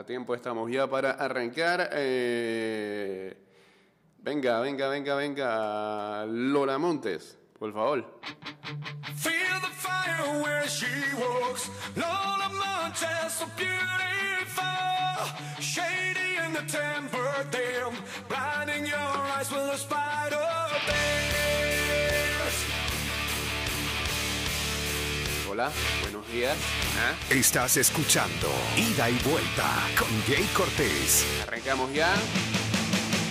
A tiempo estamos ya para arrancar. Eh, venga, venga, venga, venga. Lola Montes, por favor. Feel the fire where she walks. Lola Montez, so beautiful. Shady in the temper, damn. Blinding your eyes with a spider dance. Hola, buenos días. ¿Ah? Estás escuchando Ida y Vuelta con Jay Cortés. Arrancamos ya.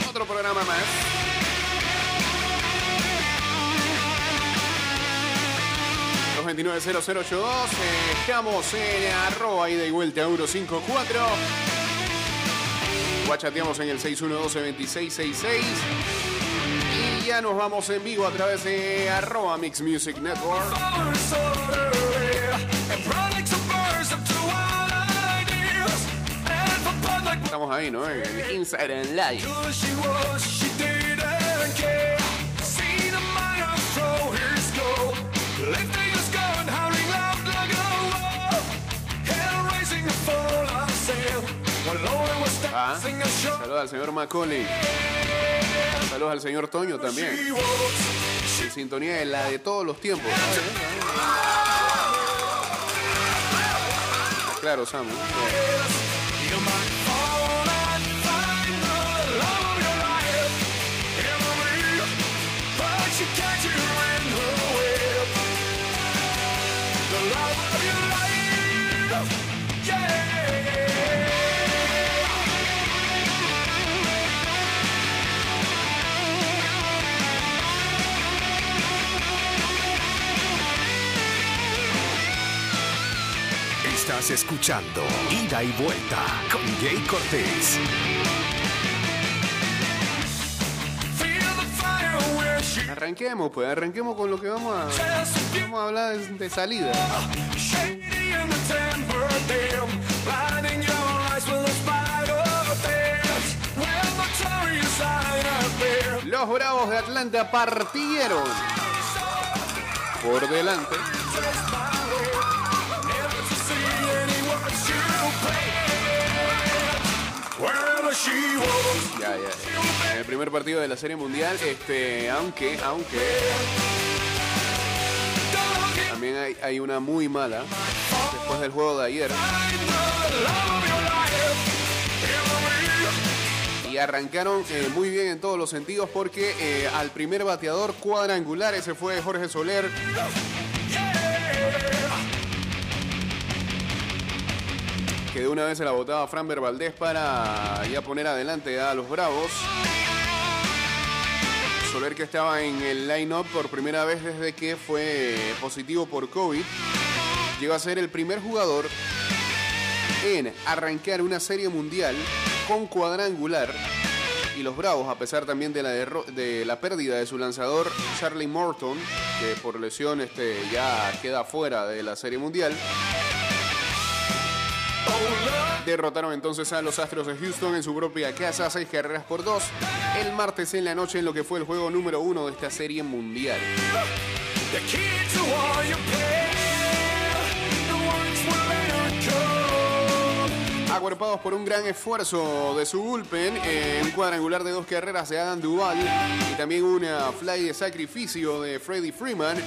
Otro programa más. Los 290082. Estamos en arroba ida y vuelta euro 54. Guachateamos en el 612-2666. Y ya nos vamos en vivo a través de arroba Mix Music Network. And. And Estamos ahí, ¿no? En el Instagram Live. who Ah. Saludos al señor Macaulay. Saludos al señor Toño también. En sintonía de la de todos los tiempos. Claro, Sam. ¿no? Estás escuchando Ida y Vuelta con Jay Cortés. Arranquemos, pues, arranquemos con lo que vamos a, vamos a hablar de, salida. Los Bravos de Atlanta partieron por delante. Ya, ya. En el primer partido de la Serie Mundial, este, aunque, aunque también hay, hay una muy mala después del juego de ayer. Y arrancaron eh, muy bien en todos los sentidos porque eh, al primer bateador cuadrangular, ese fue Jorge Soler. Que de una vez se la botaba Franber Valdés para ya poner adelante a los Bravos. Soler que estaba en el line-up por primera vez desde que fue positivo por COVID. Llegó a ser el primer jugador en arrancar una serie mundial con cuadrangular. Y los Bravos, a pesar también de la, de la pérdida de su lanzador Charlie Morton, que por lesión este, ya queda fuera de la serie mundial, derrotaron entonces a los Astros de Houston en su propia casa, seis carreras por dos, el martes en la noche en lo que fue el juego número uno de esta serie mundial. Agrupados por un gran esfuerzo de su bullpen, eh, un cuadrangular de dos carreras de Adam Duval y también una fly de sacrificio de Freddie Freeman,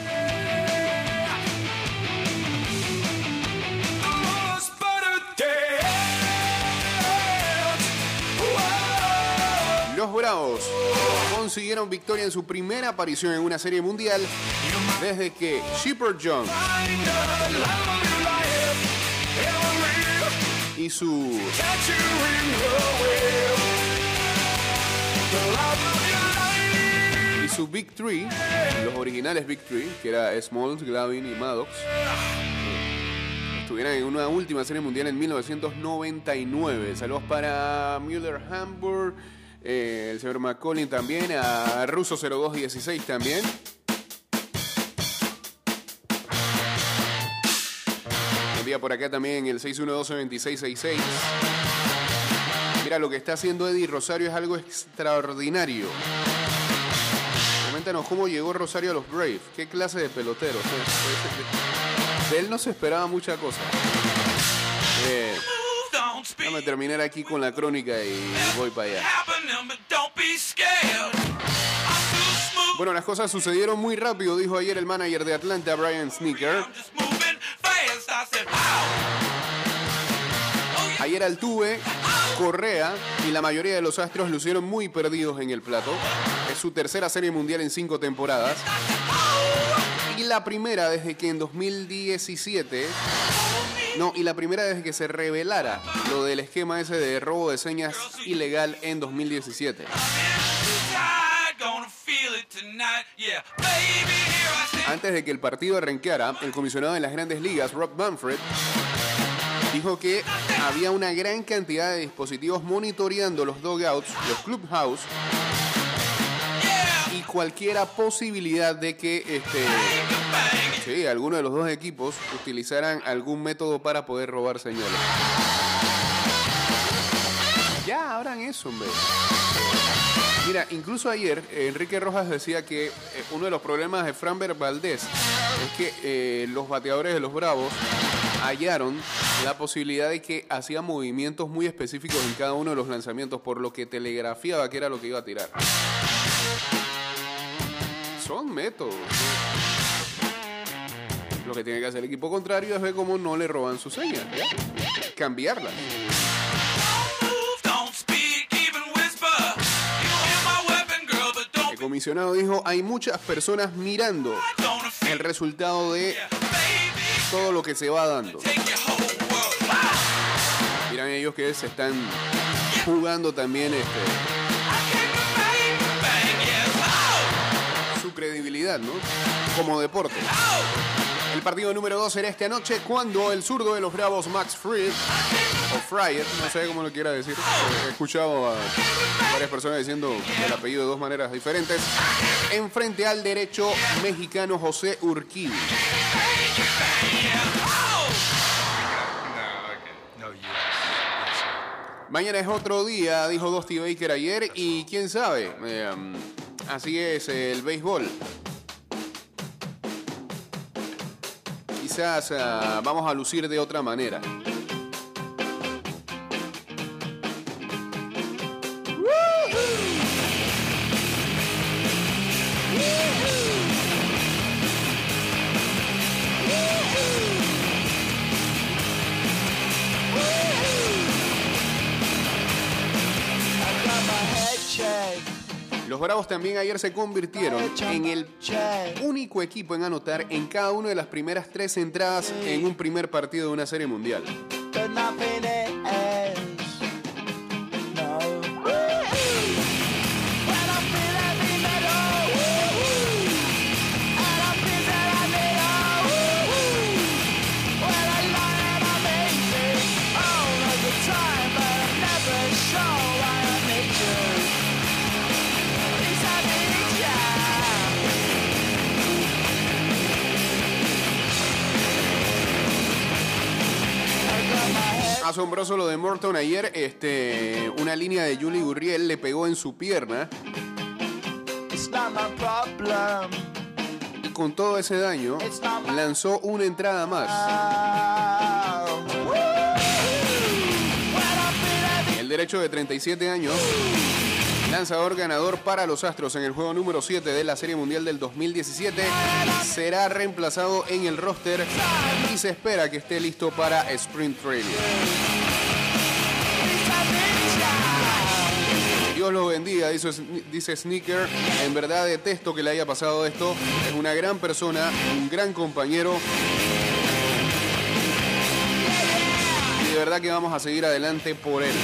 Consiguieron victoria en su primera aparición en una serie mundial desde que a real, y su y su Big Three, los originales Big Three, que era Smalls, Glavin y Maddox, estuvieran en una última serie mundial en 1999. Saludos para Müller Hamburg, eh, el señor McCollin también, a Russo 0216 también. Envía por acá también el 612-2666. Mira, lo que está haciendo Eddie Rosario es algo extraordinario. Coméntanos cómo llegó Rosario a los Braves. ¿Qué clase de pelotero? Sea, De él no se esperaba mucha cosa. Eh. Déjame terminar aquí con la crónica y voy para allá. Bueno, las cosas sucedieron muy rápido, dijo ayer el manager de Atlanta, Brian Sneaker. Ayer Altuve, Correa y la mayoría de los astros lucieron muy perdidos en el plato. Es su tercera serie mundial en cinco temporadas. Y la primera desde que en 2017... No, y la primera desde que se revelara lo del esquema ese de robo de señas ilegal en 2017. Antes de que el partido arrancara, el comisionado de las grandes ligas, Rob Manfred, dijo que había una gran cantidad de dispositivos monitoreando los dugouts, los clubhouse y cualquiera posibilidad de que este, sí, alguno de los dos equipos utilizaran algún método para poder robar señales. Ya abran eso, hombre. Mira, incluso ayer eh, Enrique Rojas decía que eh, uno de los problemas de Framber Valdés es que eh, los bateadores de los Bravos hallaron la posibilidad de que hacía movimientos muy específicos en cada uno de los lanzamientos, por lo que telegrafiaba que era lo que iba a tirar. Son métodos. Lo que tiene que hacer el equipo contrario es ver cómo no le roban sus señas. ¿ya? Comisionado dijo, hay muchas personas mirando el resultado de todo lo que se va dando. Miran ellos que se están jugando también este, su credibilidad, ¿no? Como deporte. El partido número 2 será esta noche cuando el zurdo de los Bravos, Max Fried, o Fryer, no sé cómo lo quiera decir, he escuchado a varias personas diciendo el apellido de dos maneras diferentes, enfrente al derecho mexicano José Urquidi. Mañana es otro día, dijo Dusty Baker ayer, y quién sabe, eh, así es el béisbol. Quizás ah, vamos a lucir de otra manera. Los Bravos también ayer se convirtieron en el único equipo en anotar en cada una de las primeras tres entradas en un primer partido de una serie mundial. Asombroso lo de Morton. Ayer, este, una línea de Julie Gurriel le pegó en su pierna. Y con todo ese daño lanzó una entrada más. El derecho de 37 años, lanzador ganador para los Astros en el juego número 7 de la Serie Mundial del 2017, será reemplazado en el roster y se espera que esté listo para Sprint Training. Dios lo bendiga, dice Sneaker. En verdad detesto que le haya pasado esto. Es una gran persona, un gran compañero. Y de verdad que vamos a seguir adelante por él.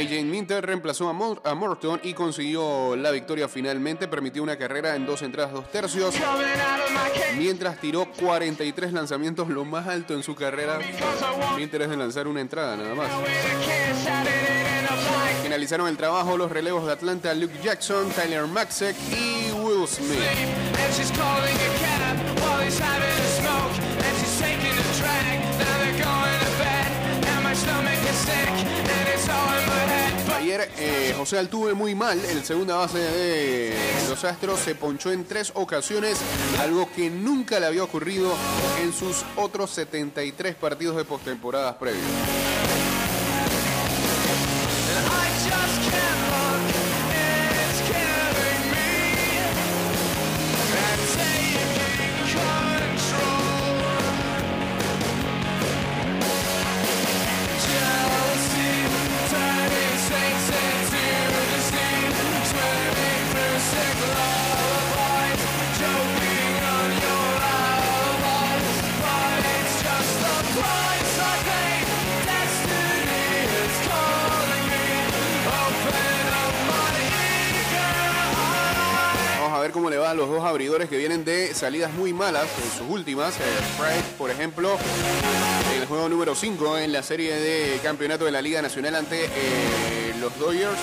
AJ Minter reemplazó a, Mor- a Morton y consiguió la victoria finalmente. Permitió una carrera en dos entradas, dos tercios. Mientras tiró 43 lanzamientos, lo más alto en su carrera. Minter es de lanzar una entrada nada más. Finalizaron el trabajo los relevos de Atlanta, Luke Jackson, Tyler Maxek y Will Smith. ayer eh, José Altuve muy mal, el segunda base de los Astros se ponchó en tres ocasiones, algo que nunca le había ocurrido en sus otros 73 partidos de postemporadas previos. Cómo le va a los dos abridores que vienen de salidas muy malas en sus últimas. Eh, Sprite, por ejemplo, el juego número 5 en la serie de campeonato de la Liga Nacional ante eh, los Dodgers.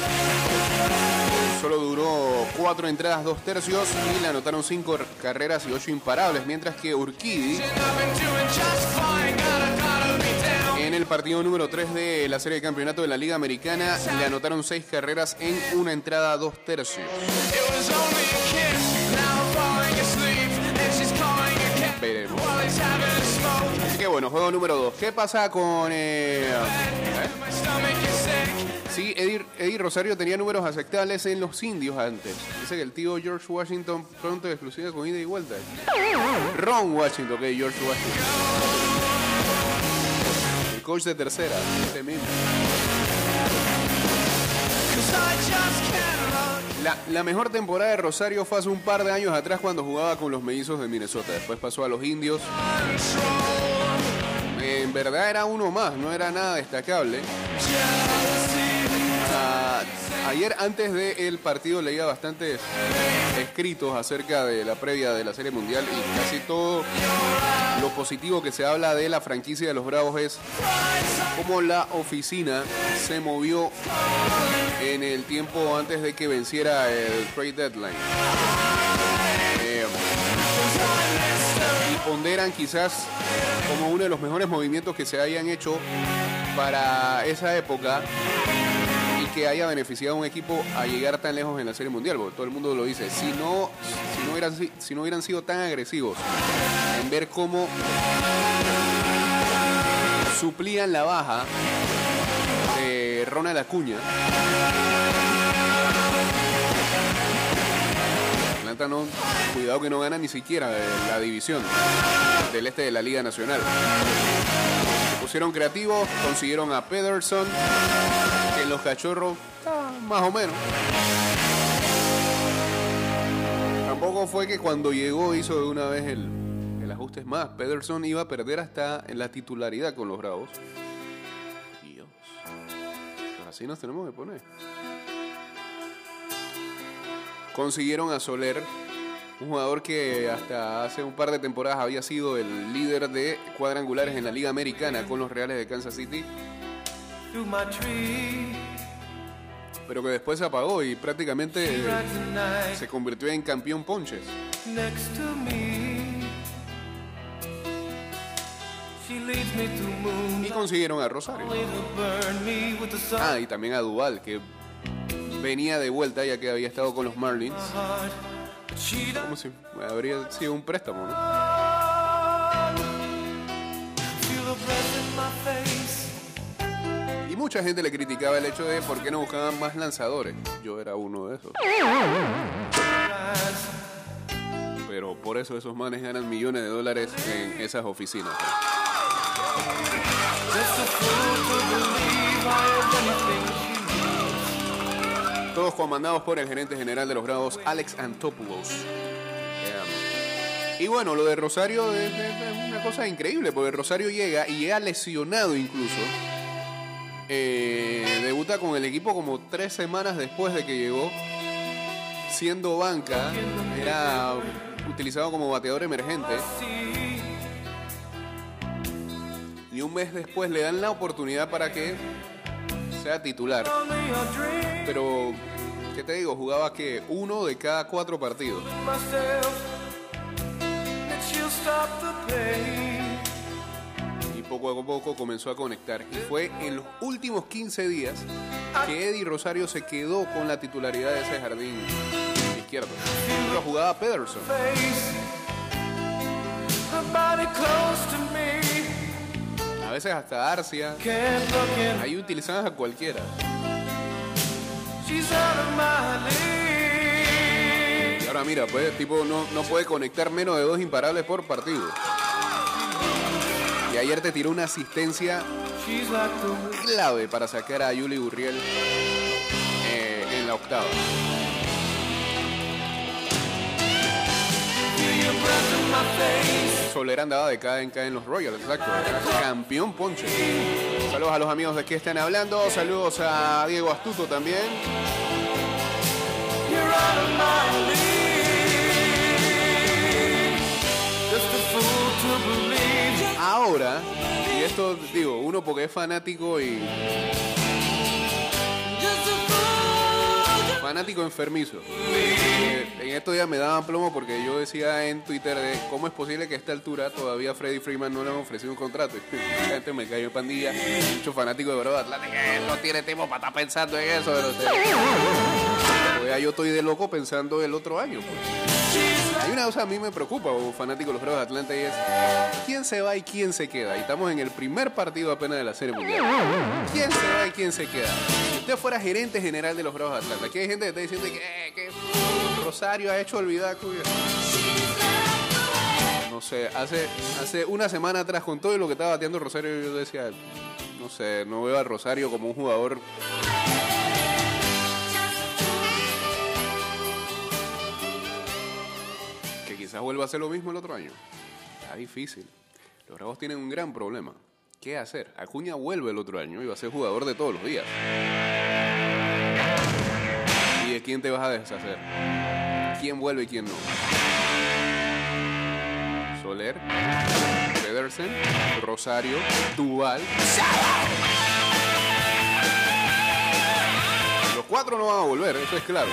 Solo duró cuatro entradas, dos tercios y le anotaron cinco carreras y ocho imparables, mientras que Urquidy partido número 3 de la serie de campeonato de la Liga Americana le anotaron seis carreras en una entrada, tercios. A kiss. Now I'm falling asleep, and she's calling a cab Veremos. while he's having a smoke. Así que bueno, juego número 2. ¿Qué pasa con... eh. Sí, Eddie Rosario tenía números aceptables en los indios antes. Dice que el tío George Washington pronto exclusiva con ida y vuelta. Ron Washington, que George Washington. Coach de tercera, este mismo. La, la mejor temporada de Rosario fue hace un par de años atrás cuando jugaba con los mellizos de Minnesota. Después pasó a los indios. En verdad era uno más, no era nada destacable. Ayer antes del partido leía bastantes escritos acerca de la previa de la Serie Mundial y casi todo lo positivo que se habla de la franquicia de los Bravos es cómo la oficina se movió en el tiempo antes de que venciera el trade deadline. Eh, y ponderan quizás como uno de los mejores movimientos que se hayan hecho para esa época que haya beneficiado a un equipo a llegar tan lejos en la Serie Mundial, todo el mundo lo dice. Si no, si no, hubieran, si- no hubieran sido tan agresivos en ver cómo suplían la baja de Ronald Acuña, Atlanta no, cuidado que no gana ni siquiera la división del este de la Liga Nacional. Se pusieron creativos, consiguieron a Pederson, los cachorros está más o menos. Tampoco fue que cuando llegó hizo de una vez el, el ajuste es más. Pederson iba a perder hasta en la titularidad con los Bravos. Dios. Así nos tenemos que poner. Consiguieron a Soler, un jugador que hasta hace un par de temporadas había sido el líder de cuadrangulares en la Liga Americana con los Reales de Kansas City, pero que después se apagó y prácticamente eh, se convirtió en campeón ponches. Y consiguieron a Rosario. Ah, y también a Duval, que venía de vuelta ya que había estado con los Marlins. Como si habría sido un préstamo, ¿no? Mucha gente le criticaba el hecho de por qué no buscaban más lanzadores. Yo era uno de esos. Pero por eso esos manes ganan millones de dólares en esas oficinas. She Todos comandados por el gerente general de los Bravos, Alex Antopoulos. Y bueno, lo de Rosario es una cosa increíble, porque Rosario llega y llega lesionado incluso. Eh, debuta con el equipo como tres semanas después de que llegó. Siendo banca, era utilizado como bateador emergente. Y un mes después le dan la oportunidad para que sea titular. Pero, ¿qué te digo? Jugaba que uno de cada cuatro partidos. Poco a poco comenzó a conectar. Y fue en los últimos 15 días que Eddie Rosario se quedó con la titularidad de ese jardín izquierdo. Lo jugaba Pederson. A veces hasta Arcia. Ahí utilizaban a cualquiera. Y ahora mira, pues tipo no, no puede conectar menos de dos imparables por partido. Ayer te tiró una asistencia clave para sacar a Yuli Gurriel eh, en la octava. Soler andaba de cada en cada en los Royals, exacto. Campeón ponche. Saludos a los amigos de que están hablando. Saludos a Diego Astuto también. Ahora, y esto digo, uno porque es fanático y fanático enfermizo. Eh, En estos días me daban plomo porque yo decía en Twitter de cómo es posible que a esta altura todavía Freddy Freeman no le han ofrecido un contrato. La gente me cayó pandilla, muchos fanáticos de Brother Atlanta que no tiene tiempo para estar pensando en eso. pero, pues, ya yo estoy de loco pensando el otro año. pues. Hay una cosa a mí me preocupa, o fanático de los Bravos de Atlanta, y es quién se va y quién se queda. Y estamos en el primer partido apenas de la Serie Mundial. ¿Quién se va y quién se queda? Si usted fuera gerente general de los Bravos de Atlanta, aquí hay gente que está diciendo que, eh, Rosario ha hecho olvidar Cuya. No sé, hace, hace una semana atrás con todo lo que estaba bateando Rosario, yo decía, no sé, no veo a Rosario como un jugador quizás vuelva a hacer lo mismo el otro año. Está difícil. Los Bravos tienen un gran problema. ¿Qué hacer? Acuña vuelve el otro año y va a ser jugador de todos los días. ¿Y de quién te vas a deshacer? ¿Quién vuelve y quién no? Soler, Pedersen, Rosario, Duval. Los cuatro no van a volver, eso es claro.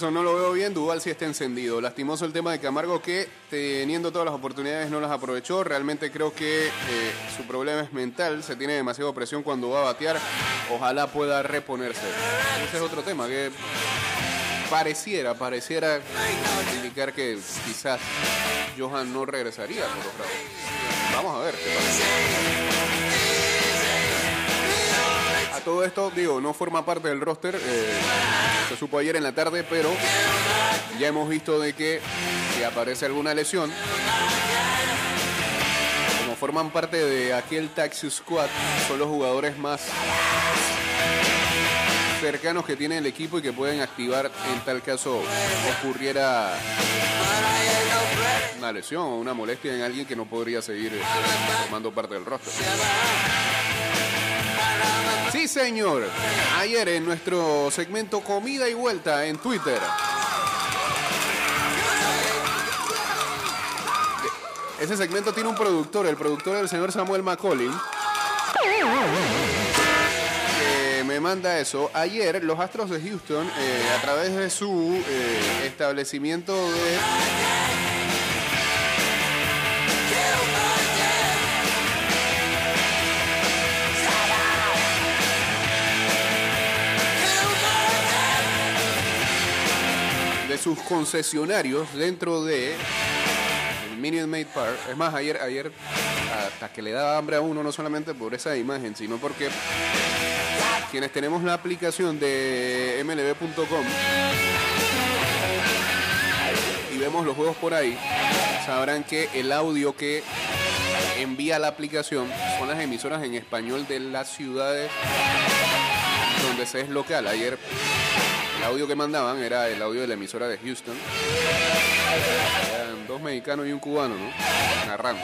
No lo veo bien, Duval sí está encendido. Lastimoso el tema de Camargo que teniendo todas las oportunidades no las aprovechó. Realmente creo que eh, su problema es mental, se tiene demasiada presión cuando va a batear. Ojalá pueda reponerse. Ese es otro tema que pareciera, pareciera indicar que quizás Johan no regresaría con los Bravos. Vamos a ver qué pasa. Todo esto, digo, no forma parte del roster. eh, se supo ayer en la tarde, pero ya hemos visto de que si aparece alguna lesión, como forman parte de aquel Taxi Squad, son los jugadores más cercanos que tiene el equipo y que pueden activar en tal caso ocurriera una lesión o una molestia en alguien que no podría seguir formando parte del roster. Sí, señor. Ayer en nuestro segmento Comida y Vuelta en Twitter. Ese segmento tiene un productor, el productor del señor Samuel McCollin. me manda eso. Ayer los Astros de Houston, eh, a través de su eh, establecimiento de sus concesionarios dentro de el Minute Maid Park. Es más, ayer, ayer hasta que le daba hambre a uno, no solamente por esa imagen, sino porque quienes tenemos la aplicación de mlb.com y vemos los juegos por ahí, sabrán que el audio que envía la aplicación son las emisoras en español de las ciudades donde se es local. Ayer el audio que mandaban era el audio de la emisora de Houston. Eran dos mexicanos y un cubano, ¿no? Narrando.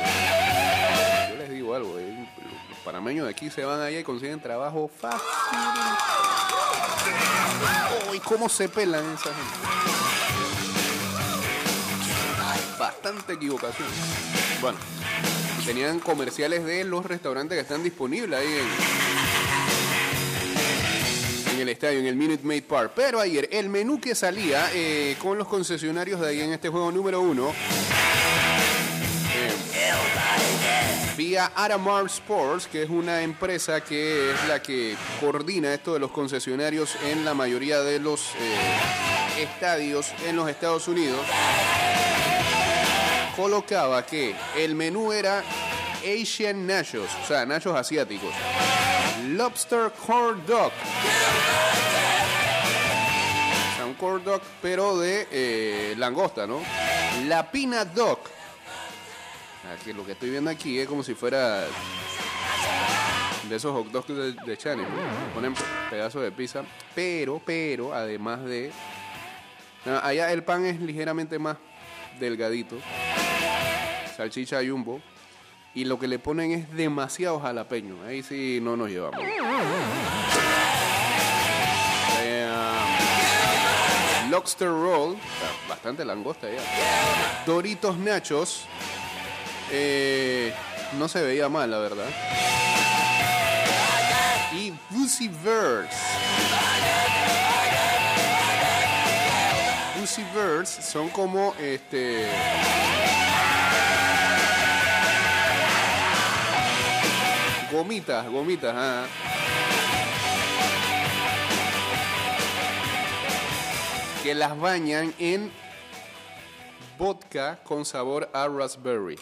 Yo les digo algo, eh, los panameños de aquí se van allá y consiguen trabajo fácil. Uy, cómo se pelan esa gente. Bastante equivocación. Bueno, tenían comerciales de los restaurantes que están disponibles ahí en, en el estadio, en el Minute Maid Park. Pero ayer el menú que salía eh, con los concesionarios de ahí en este juego número uno. eh, vía Aramar Sports, que es una empresa que es la que coordina esto de los concesionarios en la mayoría de los eh, estadios en los Estados Unidos. colocaba que el menú era Asian Nachos, o sea, nachos asiáticos. Lobster corn dog. O un corn dog, pero de eh, langosta, ¿no? La peanut dog. Aquí, lo que estoy viendo aquí es como si fuera de esos hot dogs de, de Chanel. ¿no? Ponen pedazos de pizza, pero, pero, además de... Allá el pan es ligeramente más delgadito. Salchicha jumbo. Y lo que le ponen es demasiado jalapeño. Ahí sí no nos llevamos. Lobster Roll. Bastante langosta ya. Doritos Nachos. Eh, no se veía mal, la verdad. Y Verse. Verse son como este. Gomitas, gomitas, ah. Que las bañan en vodka con sabor a raspberry.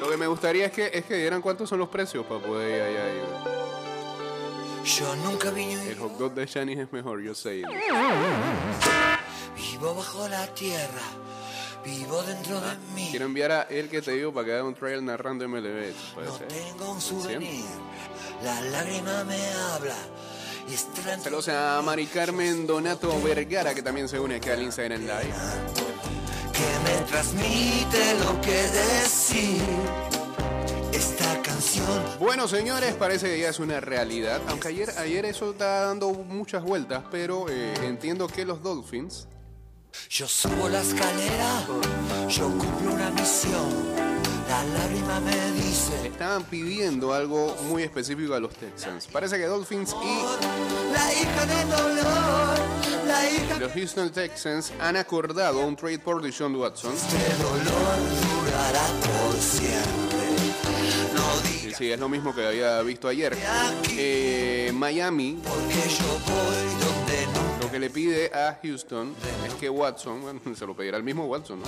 Lo, que me gustaría es que, es que dieran cuántos son los precios para poder ir allá. Yo nunca vine El hot dog de Shanice es mejor, yo sé. Vivo bajo la tierra, vivo dentro de mí. Quiero enviar a él que te digo para que haga un trial narrando MLB. Puede No ser. tengo un souvenir, la lágrima me habla. Saludos a Mari Carmen Donato Vergara, que también se une aquí al Instagram Live. que me transmite lo que decir. Esta canción Bueno, señores, parece que ya es una realidad. Aunque ayer, ayer eso está dando muchas vueltas, pero eh, entiendo que los Dolphins Yo subo la escalera, yo cumplo una misión. La lágrima me dice, estaban pidiendo algo muy específico a los Texans. Parece que Dolphins y la hija del dolor, la hija los Houston Texans han acordado un trade por Deshaun Watson. de dolor durará por siempre. Sí, es lo mismo que había visto ayer. Eh, Miami. Lo que le pide a Houston es que Watson, bueno, se lo pedirá el mismo Watson, ¿no?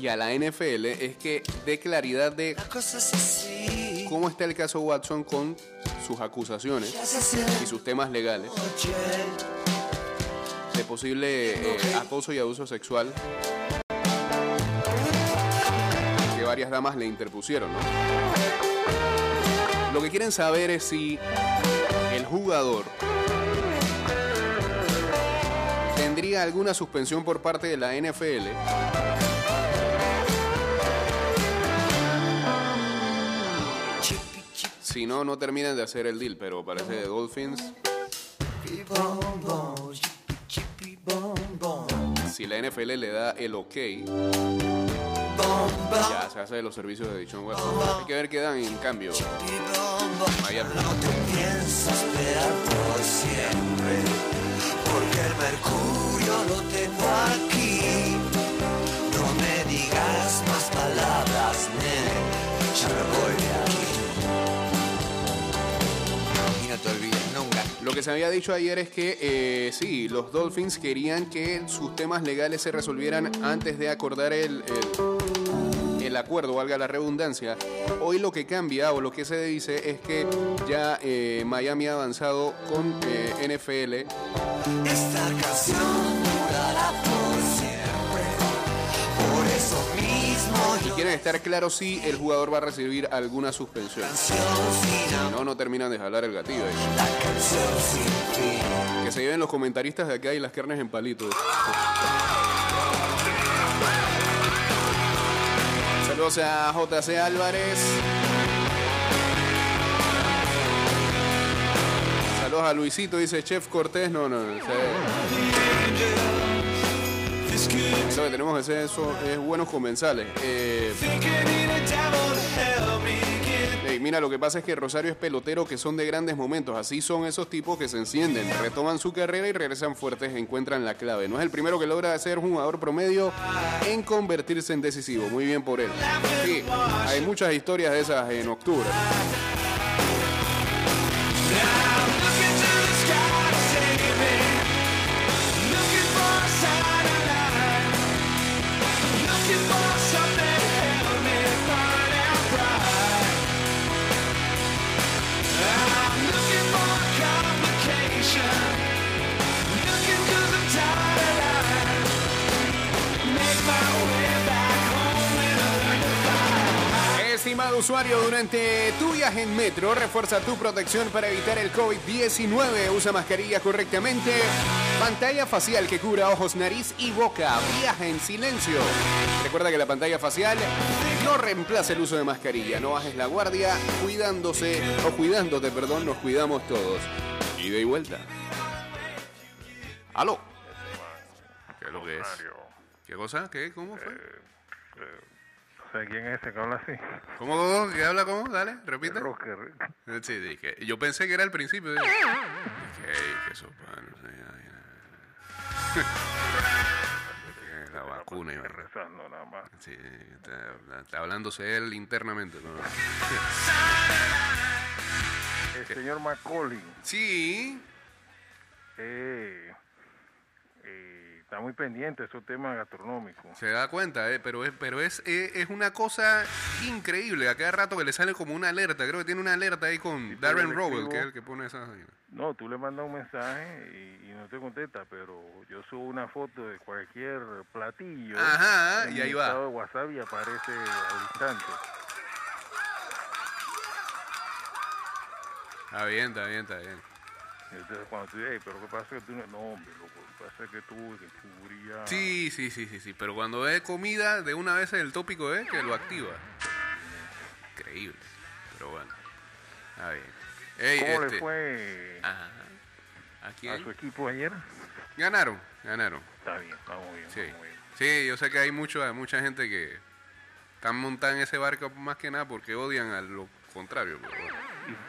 Y a la NFL es que dé claridad de cómo está el caso Watson con sus acusaciones y sus temas legales de posible eh, acoso y abuso sexual varias damas le interpusieron, ¿no? Lo que quieren saber es si el jugador tendría alguna suspensión por parte de la NFL Si no, no terminan de hacer el deal, pero parece de Dolphins. Si la NFL le da el ok, ya se hace de los servicios de Dichon Watson. Hay que ver qué dan en cambio. Miami. No te pienso esperar por siempre, porque el mercurio lo tengo aquí. No me digas más palabras, nene, ya me voy de aquí. Y no te olvides nunca. Lo que se había dicho ayer es que eh, sí, los Dolphins querían que sus temas legales se resolvieran antes de acordar el, el, el acuerdo, valga la redundancia. Hoy lo que cambia o lo que se dice es que ya eh, Miami ha avanzado con eh, NFL Esta canción durará por siempre. Por eso mismo y quieren estar claros si el jugador va a recibir alguna suspensión. Si no, no terminan de jalar el gatillo ahí. la canción sin fin. Que se lleven los comentaristas de acá y las carnes en palitos. Saludos a JC Álvarez. Saludos a Luisito, dice Chef Cortés. No, no, no. Lo que tenemos que hacer eso es buenos comensales. Eh, mira, lo que pasa es que Rosario es pelotero que son de grandes momentos. Así son esos tipos que se encienden, retoman su carrera y regresan fuertes, encuentran la clave. No es el primero que logra ser jugador promedio en convertirse en decisivo. Muy bien por él. Sí, hay muchas historias de esas en octubre. Estimado usuario, durante tu viaje en metro, refuerza tu protección para evitar el COVID-19. Usa mascarilla correctamente. Pantalla facial que cubra ojos, nariz y boca. Viaja en silencio. Recuerda que la pantalla facial no reemplaza el uso de mascarilla. No bajes la guardia. Cuidándose, o cuidándote, perdón, nos cuidamos todos. Ida y vuelta. ¿Aló? ¿Qué es lo que es? ¿Qué cosa? ¿Qué? ¿Cómo fue? No sé quién es ese que habla así. ¿Cómo, cómo? ¿Qué habla cómo? Dale, repite. Rocker. Sí, dije. Yo pensé que era el principio. Dije, "Ey, qué sopa, no sé, ay, ay". La vacuna y rezando nada más. Sí, está, está hablándose él internamente. ¿no? El señor Macaulay Sí, eh, eh, está muy pendiente de esos temas gastronómicos. se da cuenta, eh, pero, es, pero es, eh, es una cosa increíble. A cada rato que le sale como una alerta. Creo que tiene una alerta ahí con Darren Rowell, que es el que pone esas. No, tú le mandas un mensaje y, y no te contesta, pero yo subo una foto de cualquier platillo. Ajá, en y ahí va. de WhatsApp y aparece al instante. Está bien, está bien, está bien. Entonces cuando tú dices, "Ey, pero ¿qué pasa que tú no? No, hombre, loco, lo que pasa es que tú que. Sí, sí, sí, sí, sí. Pero cuando es comida, de una vez el tópico es que lo activa. Increíble. Pero bueno. Está bien. Ey, ¿Cómo este- le fue Ajá. ¿A a su equipo ayer? Ganaron, ganaron. Está bien, vamos bien, Sí. vamos bien. Sí, yo sé que hay mucho, mucha gente que están montada en ese barco más que nada porque odian a lo contrario. Pero bueno.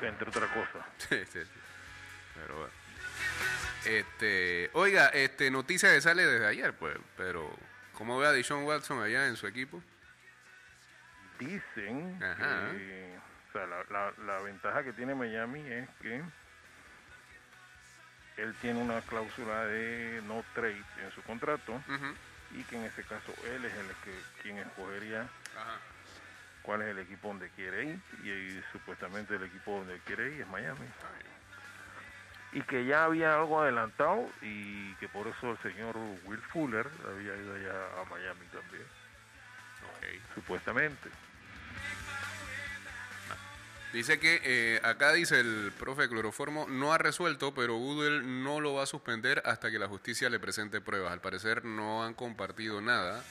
Entre otras cosas. Sí, sí, sí. Pero bueno. Este, oiga, este, noticia que sale desde ayer, pues, pero ¿cómo ve a Dishon Watson allá en su equipo? Dicen Ajá. que o sea, la, la- la ventaja que tiene Miami es que él tiene una cláusula de no trade en su contrato y que en ese caso él es el que quien escogería Ajá. cuál es el equipo donde quiere ir y, y supuestamente el equipo donde quiere ir es Miami y que ya había algo adelantado y que por eso el señor Will Fuller había ido allá a Miami también Ok. supuestamente Dice que eh, acá dice el profe Cloroformo no ha resuelto, pero Goodell no lo va a suspender hasta que la justicia le presente pruebas. Al parecer no han compartido nada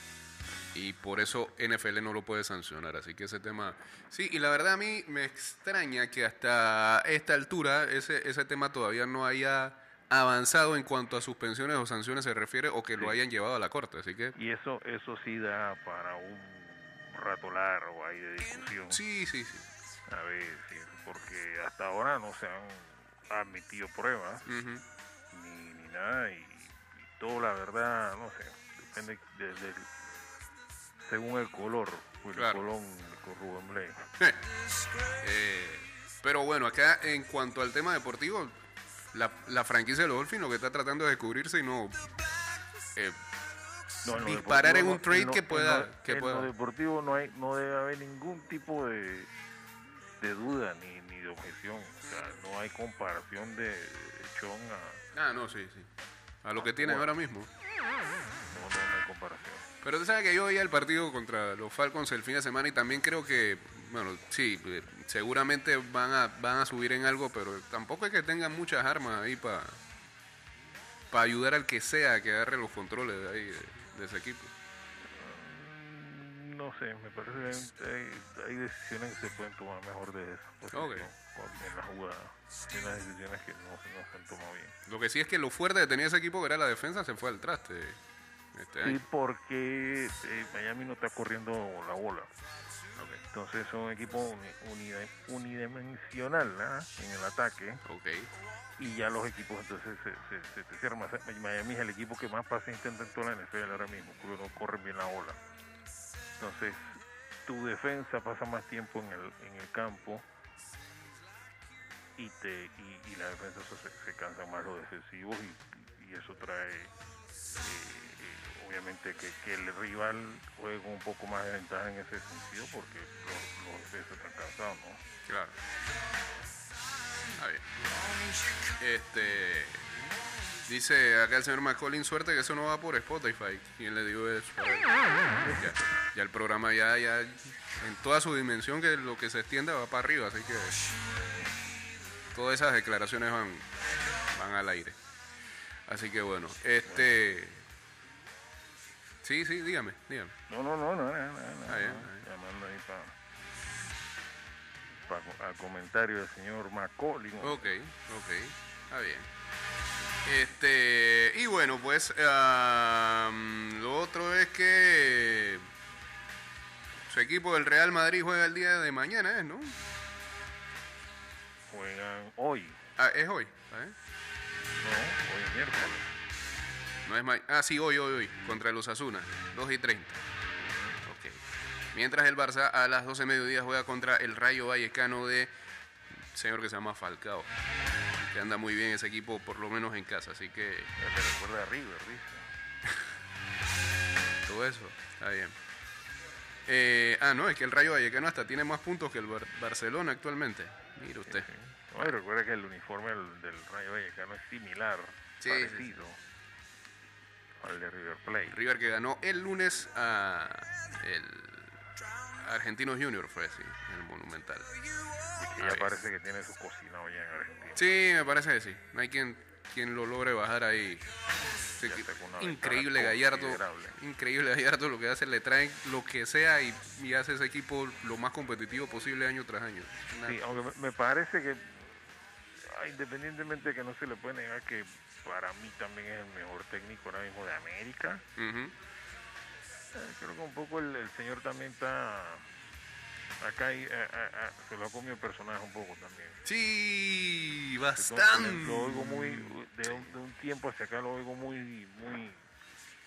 y por eso NFL no lo puede sancionar. Así que ese tema... Sí, y la verdad a mí me extraña que hasta esta altura ese, ese tema todavía no haya avanzado en cuanto a suspensiones o sanciones se refiere o que lo hayan llevado a la corte. Así que... Y eso, eso sí da para un rato largo ahí de discusión. Sí, sí, sí. A ver, sí, porque hasta ahora no se han admitido pruebas ni, ni nada y, y todo la verdad, no sé, depende de- del- según el color, Willy Claro. Colón con Rubén Blake. Eh, pero bueno, acá en cuanto al tema deportivo, la, la franquicia de los Dolphins lo que está tratando es descubrirse y no eh, No, en Disparar en un trade en que en pueda- lo- que en pueda. lo deportivo no hay, no debe haber ningún tipo de, de duda ni, ni de objeción. O sea, no hay comparación de Chon a... Ah, no, sí, sí. A lo que tienen ahora mismo. No, no, no hay comparación. Pero tú sabes que yo veía el partido contra los Falcons el fin de semana y también creo que, bueno, sí, eh, seguramente van a, van a subir en algo, pero tampoco es que tengan muchas armas ahí para para ayudar al que sea que agarre los controles de ahí de, de ese equipo. No sé, me parece que hay, hay decisiones que se pueden tomar mejor de esa posición Ok. con- en la jugada. Hay unas decisiones que no, se- no se han tomado bien. Lo que sí es que lo fuerte que tenía ese equipo, que era la defensa, se fue al traste este Y porque eh, Miami no está corriendo la bola. Entonces son un equipo unidimensional ¿ah? en el ataque y ya los equipos entonces se, se, cierran más. Miami es el equipo que más pases intenta en toda la NFL ahora mismo, porque no corren bien la ola. Entonces tu defensa pasa más tiempo en el, en el campo y te y, y la defensa se, cansan más los defensivos y, y eso trae eh, obviamente que, el rival juegue un poco más de ventaja en ese sentido porque los, los defensas están cansados, ¿no? Claro. Está bien. Este. Dice acá el señor McCollin, suerte que eso no va por Spotify. ¿Quién le digo eso? Ya, ya el programa ya, ya, en toda su dimensión, que lo que se extienda va para arriba, así que todas esas declaraciones van, van al aire. Así que bueno, este. Sí, sí, dígame, dígame. No, no, no, no, no, no, Ah, no. Llamando ahí para al comentario del señor Macaulay. ¿no? Ok, ok, está bien. Este, y bueno, pues lo otro es que su equipo del Real Madrid juega el día de mañana, ¿es, no? Juegan hoy, Ah, es hoy, ¿eh? no, hoy es miércoles. No es Ah, sí, hoy, hoy, hoy, contra los Asuna, 2 y 30. Ok. Mientras el Barça a las 12 de mediodía juega contra el Rayo Vallecano de un señor que se llama Falcao. Que anda muy bien ese equipo, por lo menos en casa, así que te recuerda a River, todo eso, está bien. Eh, ah, no, es que el Rayo Vallecano hasta tiene más puntos que el Bar- Barcelona actualmente. Mire usted. No, y recuerda que el uniforme del, del Rayo Vallecano es similar, Sí, sí, de River Plate. River que ganó el lunes a el Argentinos Junior, fue así, en el Monumental. que ya bien. parece que tiene su cocinado ya en Argentina. Sí, me parece que sí. No hay quien, quien lo logre bajar ahí. Sí, increíble Gallardo. Increíble Gallardo lo que hace. Le traen lo que sea y, y hace ese equipo lo más competitivo posible año tras año. Sí, aunque me, parece que, ah, independientemente de que no se le puede negar que para mí también es el mejor técnico ahora mismo de América, eh, creo que un poco el, el señor también está acá y, eh, eh, eh, se lo ha comido el personaje un poco también. Sí, Entonces, bastante. Lo oigo muy, de un, de un tiempo hacia acá lo oigo muy, muy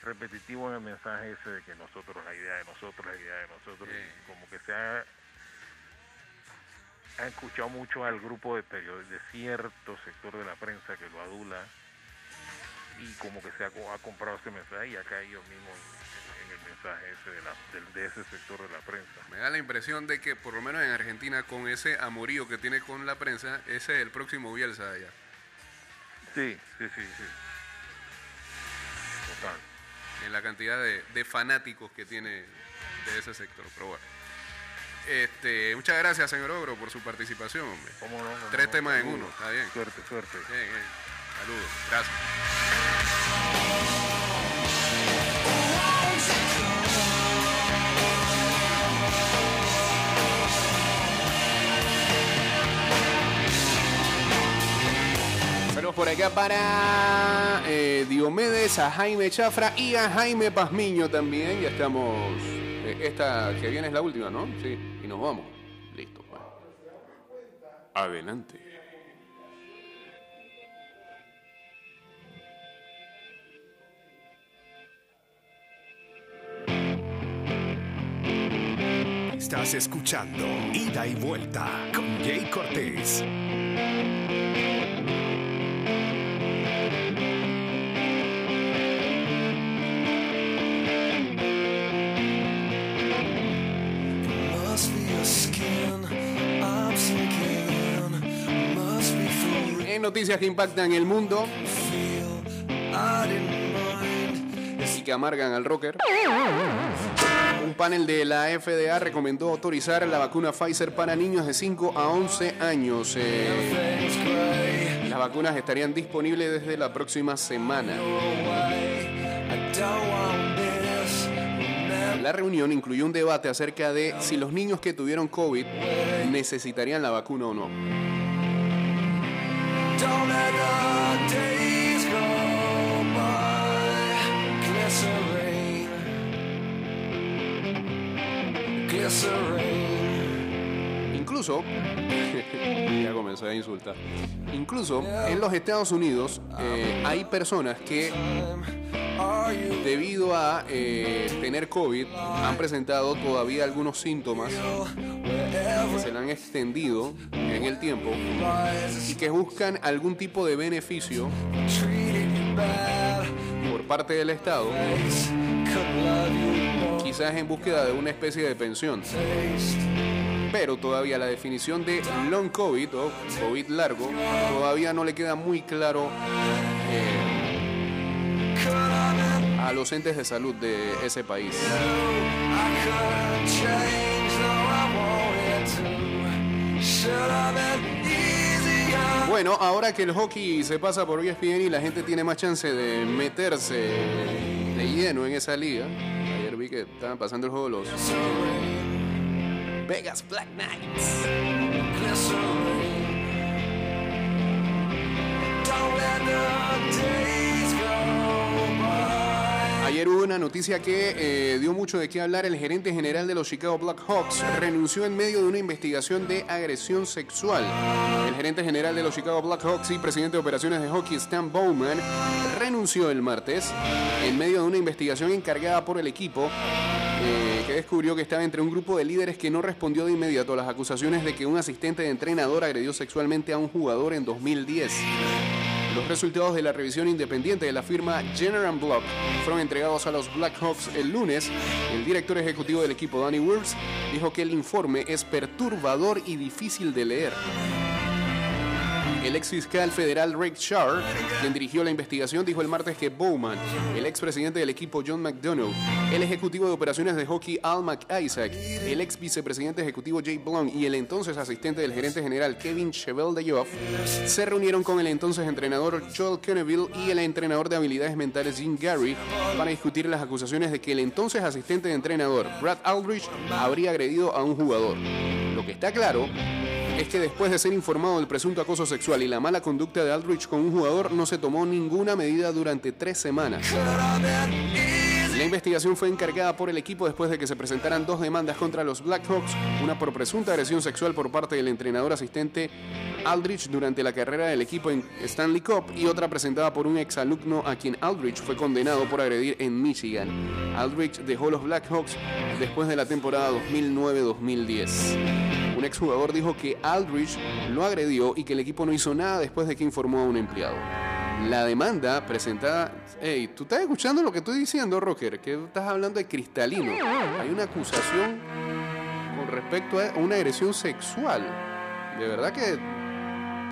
repetitivo en el mensaje ese de que nosotros, la idea de nosotros, la idea de nosotros, Sí. como que se ha, ha escuchado mucho al grupo de periodistas, de cierto sector de la prensa que lo adula y como que se ha, co- ha comprado ese mensaje y ha caído mismo en, en el mensaje ese de, la, del- de ese sector de la prensa. Me da la impresión de que, por lo menos en Argentina, con ese amorío que tiene con la prensa, ese es el próximo Bielsa allá. Sí, sí, sí, sí. Total. En la cantidad de, de fanáticos que tiene de ese sector. Pero bueno. Este, muchas gracias, señor Ogro, por su participación, hombre. ¿Cómo no? ¿Cómo Tres no? temas en uno, está bien. Suerte, suerte. Bien, bien. Saludos. Gracias. Saludos por acá para eh, Diomedes, a Jaime Chafra y a Jaime Pazmiño también. Ya estamos. eh, esta que viene es la última, ¿no? Sí. Y nos vamos. Listo, pues. Adelante. Estás escuchando Ida y Vuelta con Jay Cortés. En noticias que impactan el mundo y que amargan al rocker. Un panel de la FDA recomendó autorizar la vacuna Pfizer para niños de 5 a 11 años. Eh, las vacunas estarían disponibles desde la próxima semana. La reunión incluyó un debate acerca de si los niños que tuvieron COVID necesitarían la vacuna o no. Incluso, ya comencé a insultar. Incluso en los Estados Unidos eh, hay personas que debido a eh, tener COVID han presentado todavía algunos síntomas que se le han extendido en el tiempo y que buscan algún tipo de beneficio por parte del Estado, quizás en búsqueda de una especie de pensión. Pero todavía la definición de long COVID o COVID largo todavía no le queda muy claro eh, a los entes de salud de ese país. Bueno, ahora que el hockey se pasa por ESPN y la gente tiene más chance de meterse de lleno en esa liga. Vi que estaban pasando el juego los Vegas Black Knights. Don't let the by. Ayer hubo una noticia que eh, dio mucho de qué hablar. El gerente general de los Chicago Blackhawks renunció en medio de una investigación de agresión sexual. El gerente general de los Chicago Blackhawks y presidente de operaciones de hockey Stan Bowman renunció el martes en medio de una investigación encargada por el equipo eh, que descubrió que estaba entre un grupo de líderes que no respondió de inmediato a las acusaciones de que un asistente de entrenador agredió sexualmente a un jugador en 2010. Los resultados de la revisión independiente de la firma General Block fueron entregados a los Blackhawks el lunes. El director ejecutivo del equipo, Danny Wirtz, dijo que el informe es perturbador y difícil de leer. El ex fiscal federal Rick Sharp, quien dirigió la investigación, dijo el martes que Bowman, el ex presidente del equipo John McDonough, el ejecutivo de operaciones de hockey Al McIsaac, el ex vicepresidente ejecutivo Jay Blum y el entonces asistente del gerente general Kevin Cheveldayoff se reunieron con el entonces entrenador Joel Kenneville y el entrenador de habilidades mentales Jim Gary para discutir las acusaciones de que el entonces asistente de entrenador Brad Aldrich habría agredido a un jugador. Lo que está claro es que después de ser informado del presunto acoso sexual y la mala conducta de Aldrich con un jugador, no se tomó ninguna medida durante tres semanas. La investigación fue encargada por el equipo después de que se presentaran dos demandas contra los Blackhawks, una por presunta agresión sexual por parte del entrenador asistente Aldrich durante la carrera del equipo en Stanley Cup y otra presentada por un exalumno a quien Aldrich fue condenado por agredir en Michigan. Aldrich dejó los Blackhawks después de la temporada 2009-2010. Un exjugador dijo que Aldrich lo agredió y que el equipo no hizo nada después de que informó a un empleado. La demanda presentada... Hey, ¿tú estás escuchando lo que estoy diciendo, Rocker? Que estás hablando de cristalino. Hay una acusación con respecto a una agresión sexual. De verdad que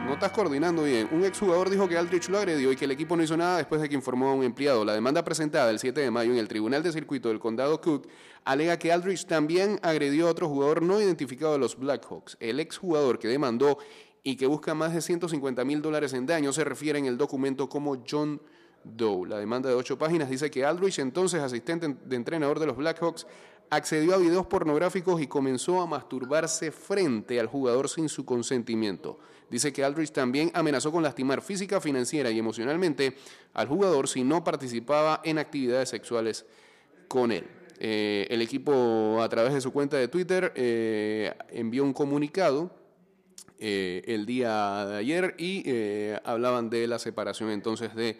no estás coordinando bien. Un exjugador dijo que Aldrich lo agredió y que el equipo no hizo nada después de que informó a un empleado. La demanda presentada el 7 de mayo en el Tribunal de Circuito del Condado Cook alega que Aldrich también agredió a otro jugador no identificado de los Blackhawks. El exjugador que demandó y que busca más de 150 mil dólares en daño se refiere en el documento como John Doe. La demanda de ocho páginas dice que Aldrich, entonces asistente de entrenador de los Blackhawks, accedió a videos pornográficos y comenzó a masturbarse frente al jugador sin su consentimiento. Dice que Aldrich también amenazó con lastimar física, financiera y emocionalmente al jugador si no participaba en actividades sexuales con él. Eh, el equipo, a través de su cuenta de Twitter, eh, envió un comunicado eh, el día de ayer y hablaban de la separación entonces de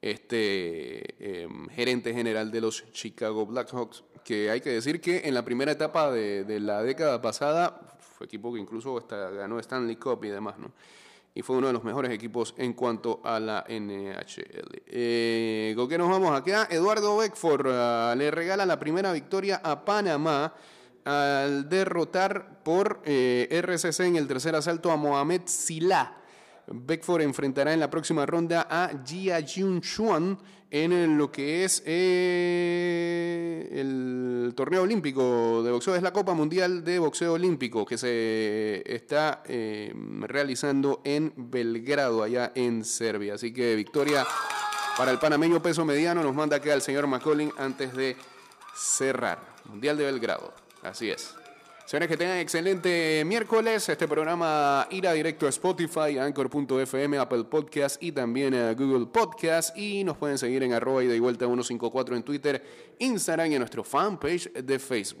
este gerente general de los Chicago Blackhawks, que hay que decir que en la primera etapa de la década pasada equipo que incluso hasta ganó Stanley Cup y demás, ¿no? Y fue uno de los mejores equipos en cuanto a la NHL. Eh, ¿Con qué nos vamos acá? Eduardo Beckford ah, le regala la primera victoria a Panamá al derrotar por eh, RCC en el tercer asalto a Mohamed Silla. Beckford enfrentará en la próxima ronda a Jia Jun Chuan en lo que es eh, el torneo olímpico de boxeo. Es la Copa Mundial de Boxeo Olímpico que se está eh, realizando en Belgrado, allá en Serbia. Así que victoria para el panameño peso mediano. Nos manda acá el señor McCollin antes de cerrar. Mundial de Belgrado. Así es. Señores, que tengan excelente miércoles. Este programa irá directo a Spotify, Anchor.fm, Apple Podcast y también a Google Podcast. Y nos pueden seguir en arroba y de vuelta 154 en Twitter, Instagram y en nuestro fanpage de Facebook.